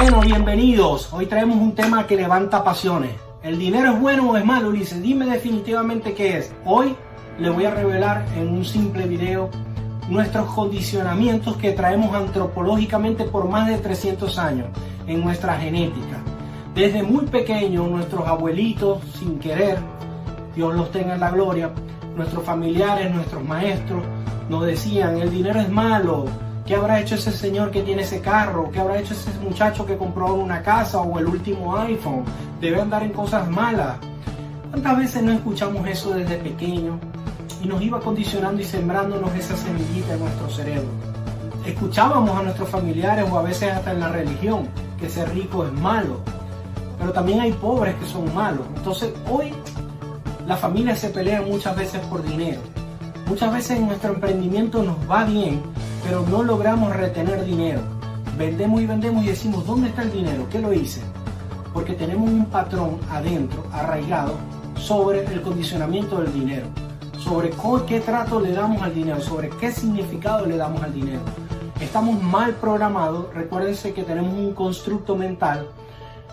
Bueno, bienvenidos. Hoy traemos un tema que levanta pasiones. ¿El dinero es bueno o es malo, Ulises? Dime definitivamente qué es. Hoy le voy a revelar en un simple video nuestros condicionamientos que traemos antropológicamente por más de 300 años en nuestra genética. Desde muy pequeño, nuestros abuelitos, sin querer, Dios los tenga en la gloria, nuestros familiares, nuestros maestros, nos decían, el dinero es malo, ¿qué habrá hecho ese señor que tiene ese carro? ¿Qué habrá hecho ese muchacho que compró una casa o el último iPhone? Debe andar en cosas malas. ¿Cuántas veces no escuchamos eso desde pequeño? Y nos iba condicionando y sembrándonos esa semillita en nuestro cerebro. Escuchábamos a nuestros familiares o a veces hasta en la religión que ser rico es malo. Pero también hay pobres que son malos. Entonces hoy las familias se pelean muchas veces por dinero. Muchas veces en nuestro emprendimiento nos va bien, pero no logramos retener dinero. Vendemos y vendemos y decimos, ¿dónde está el dinero? ¿Qué lo hice? Porque tenemos un patrón adentro, arraigado, sobre el condicionamiento del dinero, sobre qué trato le damos al dinero, sobre qué significado le damos al dinero. Estamos mal programados, recuérdense que tenemos un constructo mental,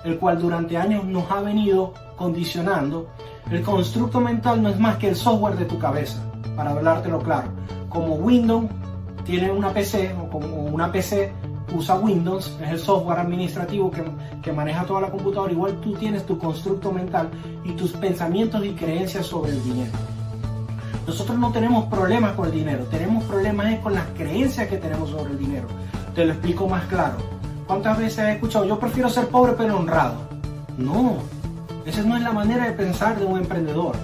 el cual durante años nos ha venido condicionando el constructo mental no es más que el software de tu cabeza, para hablártelo claro. Como Windows tiene una PC o una PC usa Windows, es el software administrativo que, que, maneja toda la computadora, igual tú tienes tu constructo mental y tus pensamientos y creencias sobre el dinero. Nosotros no tenemos problemas con el dinero, tenemos problemas con las creencias que tenemos sobre el dinero. Te lo explico más claro. ¿Cuántas veces has escuchado, yo prefiero ser pobre pero honrado? No, esa no es la manera de pensar de un emprendedor.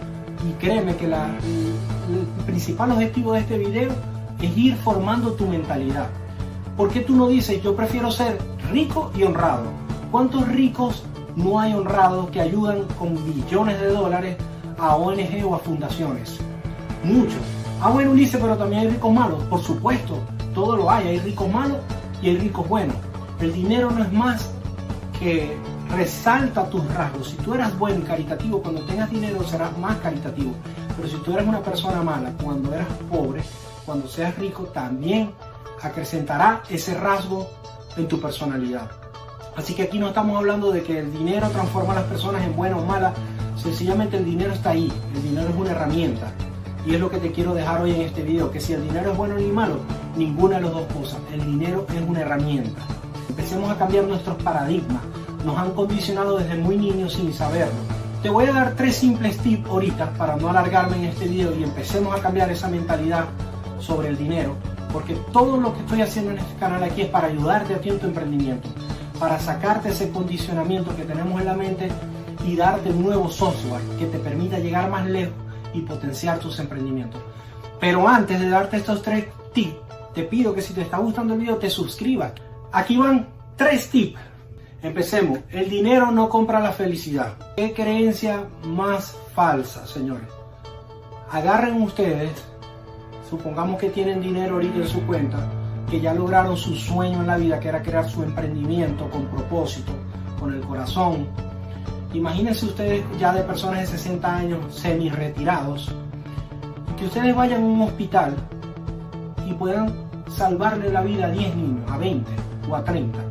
Y créeme que la, el principal objetivo de este video es ir formando tu mentalidad. ¿Por qué tú no dices yo prefiero ser rico y honrado? ¿Cuántos ricos no hay honrados que ayudan con billones de dólares a ONG o a fundaciones? Muchos. Ah, bueno, Ulises, pero también hay ricos malos. Por supuesto, todo lo hay. Hay ricos malos y hay ricos buenos. El dinero no es más que resalta tus rasgos. Si tú eras bueno y caritativo, cuando tengas dinero serás más caritativo. Pero si tú eres una persona mala, cuando eras pobre, cuando seas rico, también acrecentará ese rasgo en tu personalidad. Así que aquí no estamos hablando de que el dinero transforma a las personas en buenas o malas. Sencillamente el dinero está ahí. El dinero es una herramienta. Y es lo que te quiero dejar hoy en este video. Que si el dinero es bueno ni malo, ninguna de las dos cosas. El dinero es una herramienta. Empecemos a cambiar nuestros paradigmas nos han condicionado desde muy niños sin saberlo. Te voy a dar tres simples tips ahorita para no alargarme en este video y empecemos a cambiar esa mentalidad sobre el dinero, porque todo lo que estoy haciendo en este canal aquí es para ayudarte a ti en tu emprendimiento, para sacarte ese condicionamiento que tenemos en la mente y darte un nuevo software que te permita llegar más lejos y potenciar tus emprendimientos. Pero antes de darte estos tres tips, te pido que si te está gustando el video te suscribas. Aquí van tres tips Empecemos. El dinero no compra la felicidad. ¿Qué creencia más falsa, señores? Agarren ustedes, supongamos que tienen dinero ahorita en su cuenta, que ya lograron su sueño en la vida, que era crear su emprendimiento con propósito, con el corazón. Imagínense ustedes ya de personas de 60 años semi retirados, que ustedes vayan a un hospital y puedan salvarle la vida a 10 niños, a 20 o a 30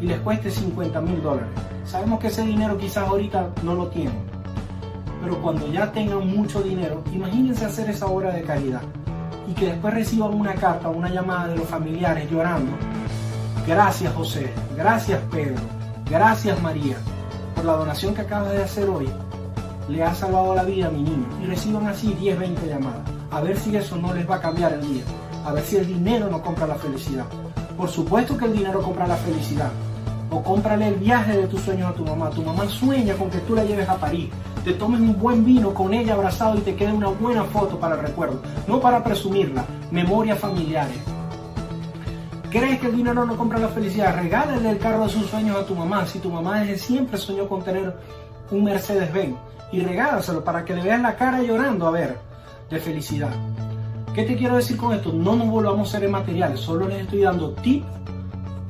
y les cueste 50 mil dólares. Sabemos que ese dinero quizás ahorita no lo tienen, pero cuando ya tengan mucho dinero, imagínense hacer esa obra de caridad y que después reciban una carta una llamada de los familiares llorando. Gracias José, gracias Pedro, gracias María por la donación que acabas de hacer hoy. Le ha salvado la vida a mi niño. Y reciban así 10, 20 llamadas. A ver si eso no les va a cambiar el día. A ver si el dinero no compra la felicidad. Por supuesto que el dinero compra la felicidad o cómprale el viaje de tus sueños a tu mamá. Tu mamá sueña con que tú la lleves a París, te tomes un buen vino con ella abrazado y te quede una buena foto para el recuerdo, no para presumirla, memorias familiares. ¿Crees que el dinero no compra la felicidad? Regálale el carro de sus sueños a tu mamá. Si tu mamá desde siempre soñó con tener un Mercedes-Benz y regálaselo para que le veas la cara llorando a ver de felicidad. ¿Qué te quiero decir con esto? No nos volvamos seres materiales, solo les estoy dando tips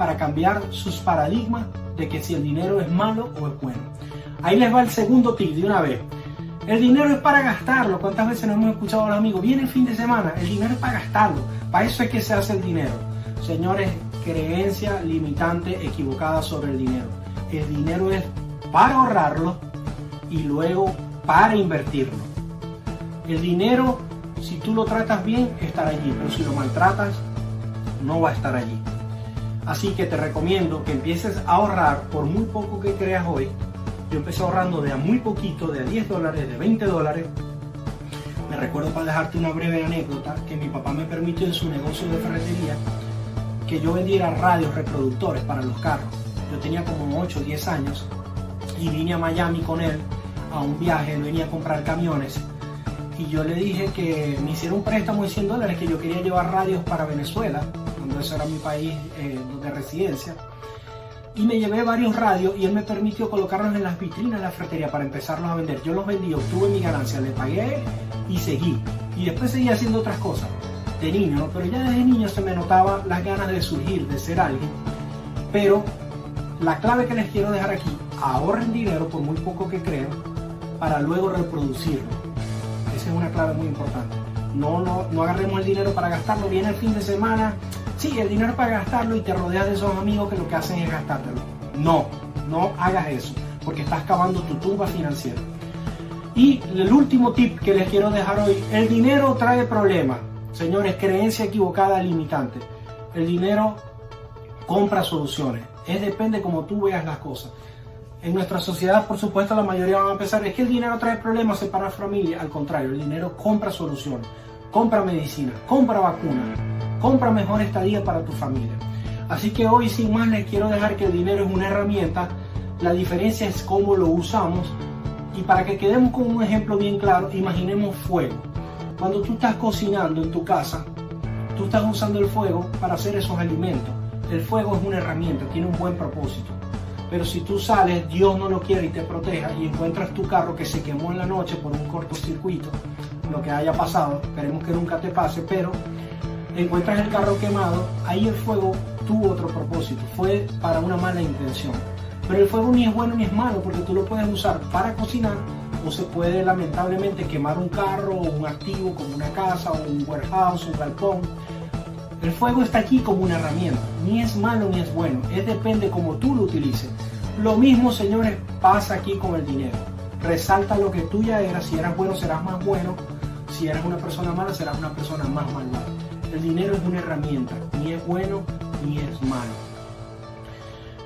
para cambiar sus paradigmas de que si el dinero es malo o es bueno. Ahí les va el segundo tip de una vez. El dinero es para gastarlo. ¿Cuántas veces nos hemos escuchado a los amigos? Viene el fin de semana, el dinero es para gastarlo. Para eso es que se hace el dinero. Señores, creencia limitante equivocada sobre el dinero. El dinero es para ahorrarlo y luego para invertirlo. El dinero, si tú lo tratas bien, estará allí, pero si lo maltratas, no va a estar allí. Así que te recomiendo que empieces a ahorrar por muy poco que creas hoy. Yo empecé ahorrando de a muy poquito, de a 10 dólares, de 20 dólares. Me recuerdo para dejarte una breve anécdota que mi papá me permitió en su negocio de ferretería que yo vendiera radios reproductores para los carros. Yo tenía como 8 o 10 años y vine a Miami con él a un viaje, él venía a comprar camiones y yo le dije que me hiciera un préstamo de 100 dólares que yo quería llevar radios para Venezuela, ese era mi país eh, de residencia. Y me llevé varios radios y él me permitió colocarlos en las vitrinas de la ferretería para empezarlos a vender. Yo los vendí, obtuve mi ganancia, le pagué y seguí. Y después seguí haciendo otras cosas de niño, pero ya desde niño se me notaba las ganas de surgir, de ser alguien. Pero la clave que les quiero dejar aquí, ahorren dinero por muy poco que creo, para luego reproducirlo. Esa es una clave muy importante. No, no, no agarremos el dinero para gastarlo, viene el fin de semana, sí, el dinero para gastarlo y te rodeas de esos amigos que lo que hacen es gastártelo. No, no hagas eso, porque estás cavando tu tumba financiera. Y el último tip que les quiero dejar hoy, el dinero trae problemas. Señores, creencia equivocada limitante. El dinero compra soluciones. Es depende como tú veas las cosas. En nuestra sociedad, por supuesto, la mayoría van a pensar es que el dinero trae problemas, separa familia. Al contrario, el dinero compra soluciones, compra medicina, compra vacunas, compra mejor estadía para tu familia. Así que hoy, sin más, les quiero dejar que el dinero es una herramienta. La diferencia es cómo lo usamos. Y para que quedemos con un ejemplo bien claro, imaginemos fuego. Cuando tú estás cocinando en tu casa, tú estás usando el fuego para hacer esos alimentos. El fuego es una herramienta, tiene un buen propósito. Pero si tú sales, Dios no lo quiere y te proteja y encuentras tu carro que se quemó en la noche por un cortocircuito, lo que haya pasado, esperemos que nunca te pase, pero encuentras el carro quemado, ahí el fuego tuvo otro propósito, fue para una mala intención. Pero el fuego ni es bueno ni es malo porque tú lo puedes usar para cocinar o se puede lamentablemente quemar un carro o un activo como una casa o un warehouse, un galpón. El fuego está aquí como una herramienta, ni es malo ni es bueno, es depende como tú lo utilices. Lo mismo, señores, pasa aquí con el dinero. Resalta lo que tú ya eras, si eras bueno serás más bueno, si eres una persona mala serás una persona más malvada. El dinero es una herramienta, ni es bueno ni es malo.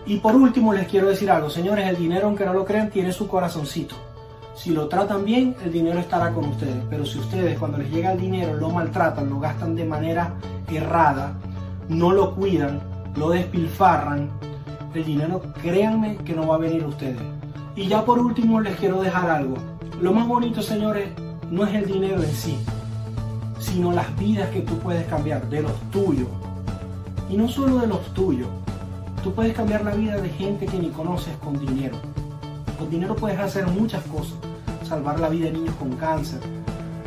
Y por último les quiero decir algo, señores, el dinero, aunque no lo crean, tiene su corazoncito. Si lo tratan bien, el dinero estará con ustedes. Pero si ustedes cuando les llega el dinero lo maltratan, lo gastan de manera errada, no lo cuidan, lo despilfarran, el dinero créanme que no va a venir a ustedes. Y ya por último les quiero dejar algo. Lo más bonito, señores, no es el dinero en sí, sino las vidas que tú puedes cambiar, de los tuyos. Y no solo de los tuyos. Tú puedes cambiar la vida de gente que ni conoces con dinero. Con dinero puedes hacer muchas cosas. Salvar la vida de niños con cáncer,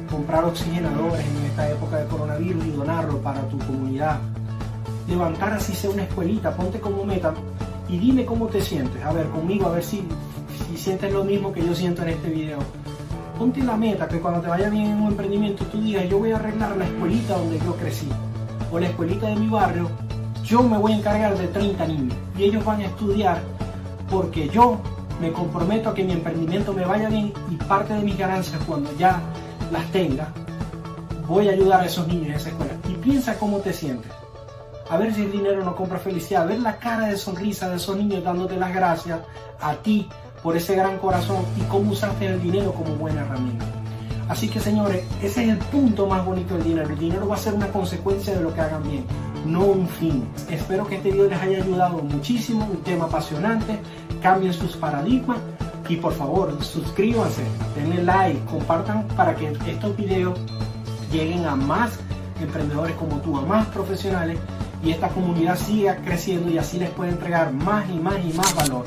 comprar oxigenadores en esta época de coronavirus y donarlo para tu comunidad. Levantar así sea una escuelita, ponte como meta y dime cómo te sientes. A ver, conmigo, a ver si, si sientes lo mismo que yo siento en este video. Ponte la meta que cuando te vaya bien en un emprendimiento tú digas, yo voy a arreglar la escuelita donde yo crecí o la escuelita de mi barrio, yo me voy a encargar de 30 niños y ellos van a estudiar porque yo me comprometo a que mi emprendimiento me vaya bien y parte de mis ganancias cuando ya las tenga, voy a ayudar a esos niños en esa escuela. Y piensa cómo te sientes. A ver si el dinero no compra felicidad, a ver la cara de sonrisa de esos niños dándote las gracias a ti por ese gran corazón y cómo usaste el dinero como buena herramienta. Así que señores, ese es el punto más bonito del dinero. El dinero va a ser una consecuencia de lo que hagan bien, no un fin. Espero que este video les haya ayudado muchísimo, un tema apasionante. Cambien sus paradigmas y por favor suscríbanse, denle like, compartan para que estos videos lleguen a más emprendedores como tú, a más profesionales y esta comunidad siga creciendo y así les puede entregar más y más y más valor.